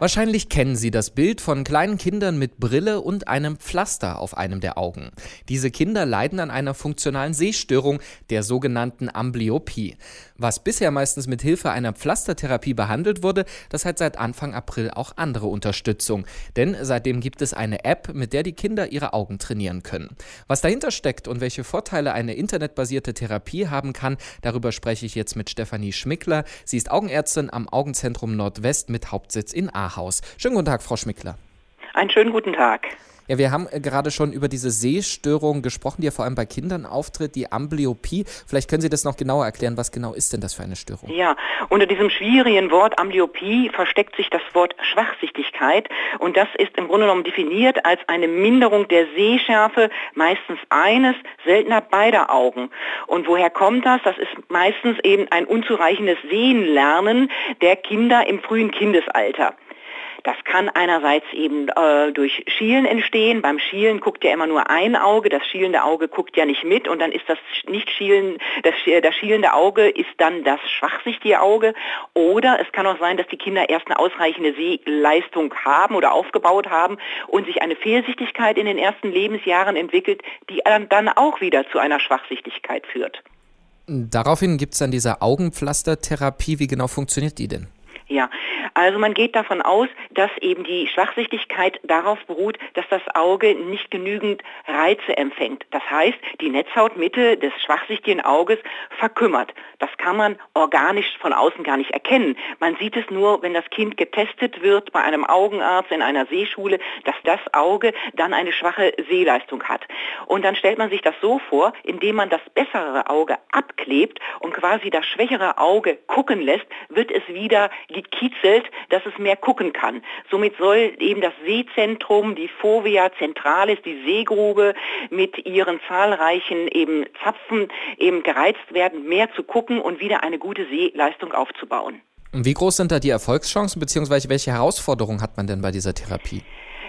Wahrscheinlich kennen Sie das Bild von kleinen Kindern mit Brille und einem Pflaster auf einem der Augen. Diese Kinder leiden an einer funktionalen Sehstörung, der sogenannten Amblyopie. Was bisher meistens mit Hilfe einer Pflastertherapie behandelt wurde, das hat seit Anfang April auch andere Unterstützung. Denn seitdem gibt es eine App, mit der die Kinder ihre Augen trainieren können. Was dahinter steckt und welche Vorteile eine internetbasierte Therapie haben kann, darüber spreche ich jetzt mit Stefanie Schmickler. Sie ist Augenärztin am Augenzentrum Nordwest mit Hauptsitz in Aachen. Haus. Schönen guten Tag, Frau Schmickler. Einen schönen guten Tag. Ja, wir haben äh, gerade schon über diese Sehstörung gesprochen, die ja vor allem bei Kindern auftritt, die Amblyopie. Vielleicht können Sie das noch genauer erklären. Was genau ist denn das für eine Störung? Ja, unter diesem schwierigen Wort Amblyopie versteckt sich das Wort Schwachsichtigkeit. Und das ist im Grunde genommen definiert als eine Minderung der Sehschärfe, meistens eines, seltener beider Augen. Und woher kommt das? Das ist meistens eben ein unzureichendes Sehenlernen der Kinder im frühen Kindesalter. Das kann einerseits eben äh, durch Schielen entstehen. Beim Schielen guckt ja immer nur ein Auge, das schielende Auge guckt ja nicht mit und dann ist das nicht schielen, das, das schielende Auge ist dann das schwachsichtige Auge. Oder es kann auch sein, dass die Kinder erst eine ausreichende Sehleistung haben oder aufgebaut haben und sich eine Fehlsichtigkeit in den ersten Lebensjahren entwickelt, die dann auch wieder zu einer Schwachsichtigkeit führt. Daraufhin gibt es dann diese Augenpflastertherapie. Wie genau funktioniert die denn? Ja, also man geht davon aus, dass eben die Schwachsichtigkeit darauf beruht, dass das Auge nicht genügend Reize empfängt. Das heißt, die Netzhautmitte des schwachsichtigen Auges verkümmert. Das kann man organisch von außen gar nicht erkennen. Man sieht es nur, wenn das Kind getestet wird bei einem Augenarzt in einer Sehschule, dass das Auge dann eine schwache Sehleistung hat. Und dann stellt man sich das so vor, indem man das bessere Auge abklebt und quasi das schwächere Auge gucken lässt, wird es wieder gekiezelt, dass es mehr gucken kann. Somit soll eben das Sehzentrum, die Fovea centralis, die Sehgrube mit ihren zahlreichen eben Zapfen eben gereizt werden, mehr zu gucken und wieder eine gute Sehleistung aufzubauen. Wie groß sind da die Erfolgschancen bzw. welche Herausforderungen hat man denn bei dieser Therapie?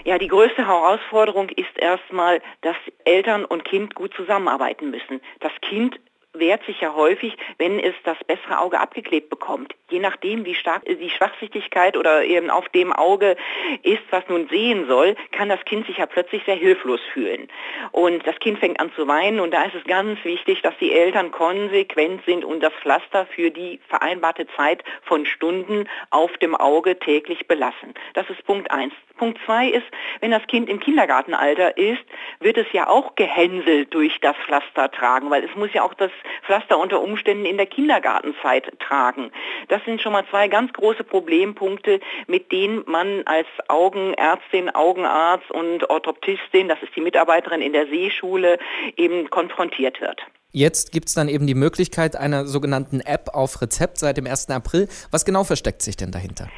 Ja, die größte Herausforderung ist erstmal, dass Eltern und Kind gut zusammenarbeiten müssen. Das Kind wehrt sich ja häufig, wenn es das bessere Auge abgeklebt bekommt. Je nachdem, wie stark die Schwachsichtigkeit oder eben auf dem Auge ist, was nun sehen soll, kann das Kind sich ja plötzlich sehr hilflos fühlen. Und das Kind fängt an zu weinen und da ist es ganz wichtig, dass die Eltern konsequent sind und das Pflaster für die vereinbarte Zeit von Stunden auf dem Auge täglich belassen. Das ist Punkt eins. Punkt zwei ist, wenn das Kind im Kindergartenalter ist, wird es ja auch gehänselt durch das Pflaster tragen, weil es muss ja auch das Pflaster unter Umständen in der Kindergartenzeit tragen. Das sind schon mal zwei ganz große Problempunkte, mit denen man als Augenärztin, Augenarzt und Orthoptistin, das ist die Mitarbeiterin in der Seeschule, eben konfrontiert wird. Jetzt gibt es dann eben die Möglichkeit einer sogenannten App auf Rezept seit dem 1. April. Was genau versteckt sich denn dahinter?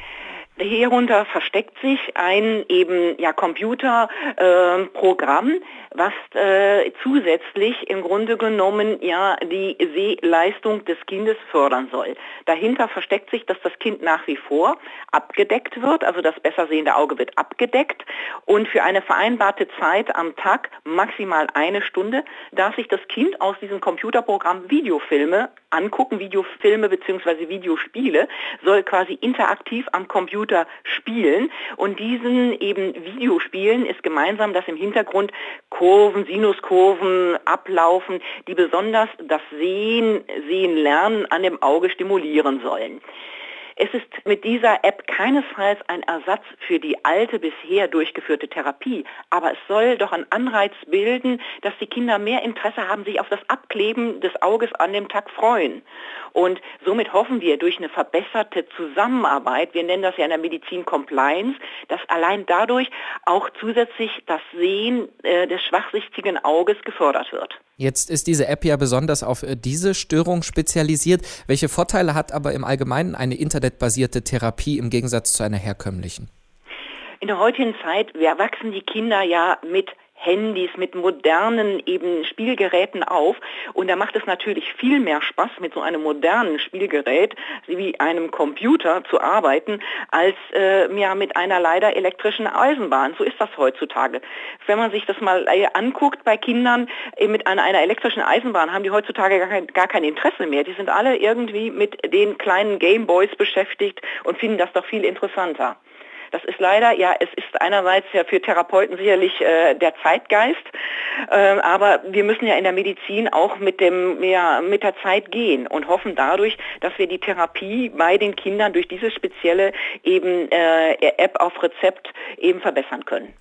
Hierunter versteckt sich ein eben ja Computerprogramm, äh, was äh, zusätzlich im Grunde genommen ja die Sehleistung des Kindes fördern soll. Dahinter versteckt sich, dass das Kind nach wie vor abgedeckt wird, also das besser sehende Auge wird abgedeckt und für eine vereinbarte Zeit am Tag, maximal eine Stunde, darf sich das Kind aus diesem Computerprogramm Videofilme angucken, Videofilme bzw. Videospiele, soll quasi interaktiv am Computer spielen und diesen eben Videospielen ist gemeinsam, dass im Hintergrund Kurven, Sinuskurven ablaufen, die besonders das Sehen, Sehen lernen an dem Auge stimulieren sollen. Es ist mit dieser App keinesfalls ein Ersatz für die alte bisher durchgeführte Therapie, aber es soll doch einen Anreiz bilden, dass die Kinder mehr Interesse haben, sich auf das Abkleben des Auges an dem Tag freuen. Und somit hoffen wir durch eine verbesserte Zusammenarbeit, wir nennen das ja in der Medizin Compliance, dass allein dadurch auch zusätzlich das Sehen äh, des schwachsichtigen Auges gefördert wird. Jetzt ist diese App ja besonders auf äh, diese Störung spezialisiert. Welche Vorteile hat aber im Allgemeinen eine internetbasierte Therapie im Gegensatz zu einer herkömmlichen? In der heutigen Zeit wachsen die Kinder ja mit Handys, mit modernen eben Spielgeräten auf. Und da macht es natürlich viel mehr Spaß, mit so einem modernen Spielgerät wie einem Computer zu arbeiten, als äh, ja, mit einer leider elektrischen Eisenbahn. So ist das heutzutage. Wenn man sich das mal äh, anguckt bei Kindern äh, mit einer, einer, elektrischen Eisenbahn, haben die heutzutage gar kein, gar kein Interesse mehr. Die sind alle irgendwie mit den kleinen Gameboys beschäftigt und finden das doch viel interessanter. Das ist leider, ja, es ist einerseits ja für Therapeuten sicherlich äh, der Zeitgeist, äh, aber wir müssen ja in der Medizin auch mit, dem, ja, mit der Zeit gehen und hoffen dadurch, dass wir die Therapie bei den Kindern durch diese spezielle eben äh, App auf Rezept eben verbessern können.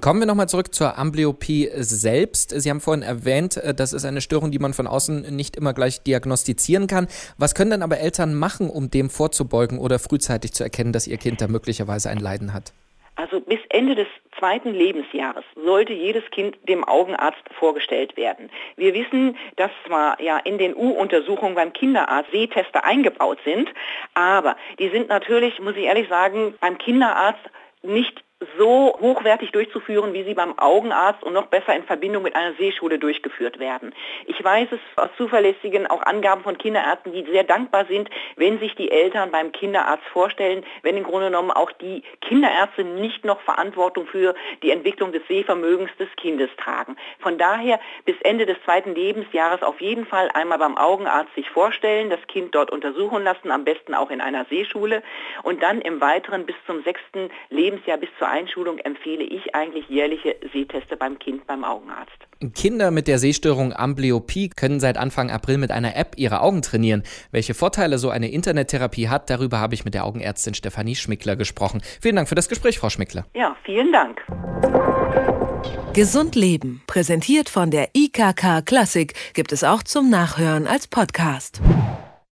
Kommen wir nochmal zurück zur Amblyopie selbst. Sie haben vorhin erwähnt, äh, das ist eine Störung, die man von außen nicht immer gleich diagnostizieren kann. Was können denn aber Eltern machen, um dem vorzubeugen oder frühzeitig zu erkennen, dass ihr Kind da möglicherweise ein Leiden hat? Also bis Ende des zweiten Lebensjahres sollte jedes Kind dem Augenarzt vorgestellt werden. Wir wissen, dass zwar ja in den U-Untersuchungen beim Kinderarzt Sehtester eingebaut sind, aber die sind natürlich, muss ich ehrlich sagen, beim Kinderarzt nicht so hochwertig durchzuführen, wie sie beim Augenarzt und noch besser in Verbindung mit einer Sehschule durchgeführt werden. Ich weiß es aus zuverlässigen auch Angaben von Kinderärzten, die sehr dankbar sind, wenn sich die Eltern beim Kinderarzt vorstellen, wenn im Grunde genommen auch die Kinderärzte nicht noch Verantwortung für die Entwicklung des Sehvermögens des Kindes tragen. Von daher bis Ende des zweiten Lebensjahres auf jeden Fall einmal beim Augenarzt sich vorstellen, das Kind dort untersuchen lassen, am besten auch in einer Sehschule und dann im weiteren bis zum sechsten Lebensjahr bis zur zur Einschulung empfehle ich eigentlich jährliche Sehteste beim Kind beim Augenarzt. Kinder mit der Sehstörung Amblyopie können seit Anfang April mit einer App ihre Augen trainieren. Welche Vorteile so eine Internettherapie hat, darüber habe ich mit der Augenärztin Stefanie Schmickler gesprochen. Vielen Dank für das Gespräch, Frau Schmickler. Ja, vielen Dank. Gesund Leben, präsentiert von der IKK Klassik, gibt es auch zum Nachhören als Podcast.